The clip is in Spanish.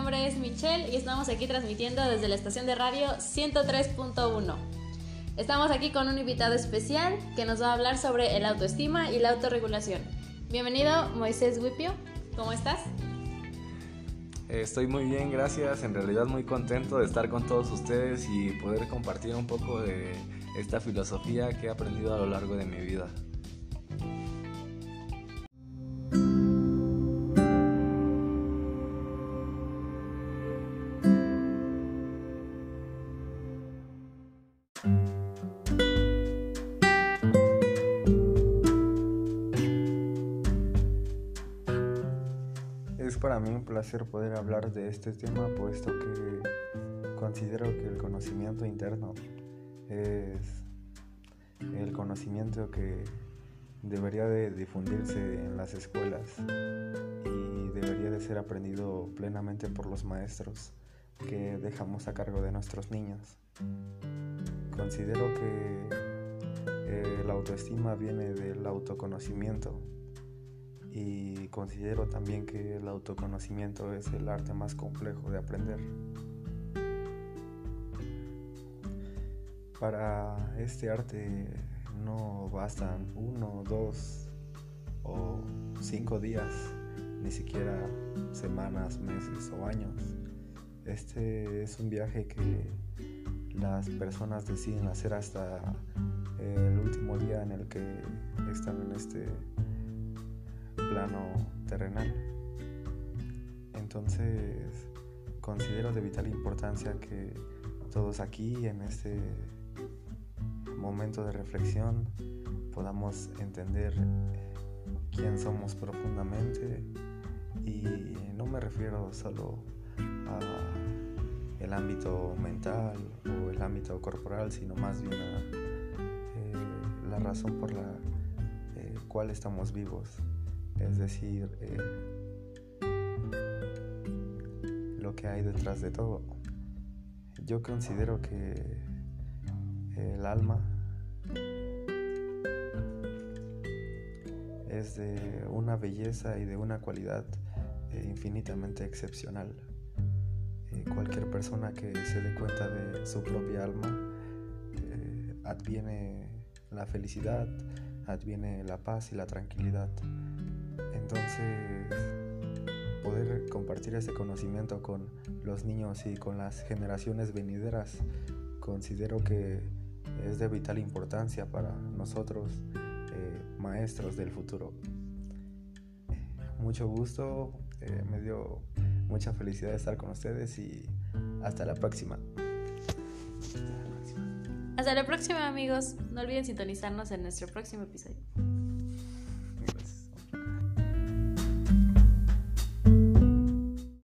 nombre es Michelle y estamos aquí transmitiendo desde la estación de radio 103.1. Estamos aquí con un invitado especial que nos va a hablar sobre el autoestima y la autorregulación. Bienvenido Moisés Wipio, ¿cómo estás? Estoy muy bien, gracias. En realidad muy contento de estar con todos ustedes y poder compartir un poco de esta filosofía que he aprendido a lo largo de mi vida. Es para mí un placer poder hablar de este tema puesto que considero que el conocimiento interno es el conocimiento que debería de difundirse en las escuelas y debería de ser aprendido plenamente por los maestros que dejamos a cargo de nuestros niños. Considero que eh, la autoestima viene del autoconocimiento y considero también que el autoconocimiento es el arte más complejo de aprender. Para este arte no bastan uno, dos o cinco días, ni siquiera semanas, meses o años. Este es un viaje que las personas deciden hacer hasta el último día en el que están en este plano terrenal. Entonces, considero de vital importancia que todos aquí en este momento de reflexión podamos entender quién somos profundamente y no me refiero solo a el ámbito mental o el ámbito corporal, sino más bien a eh, la razón por la eh, cual estamos vivos, es decir, eh, lo que hay detrás de todo. Yo considero que el alma es de una belleza y de una cualidad eh, infinitamente excepcional. Eh, cualquier persona que se dé cuenta de su propia alma adviene la felicidad, adviene la paz y la tranquilidad. Entonces, poder compartir ese conocimiento con los niños y con las generaciones venideras, considero que es de vital importancia para nosotros, eh, maestros del futuro. Mucho gusto, eh, me dio mucha felicidad estar con ustedes y hasta la próxima. Hasta la próxima amigos, no olviden sintonizarnos en nuestro próximo episodio.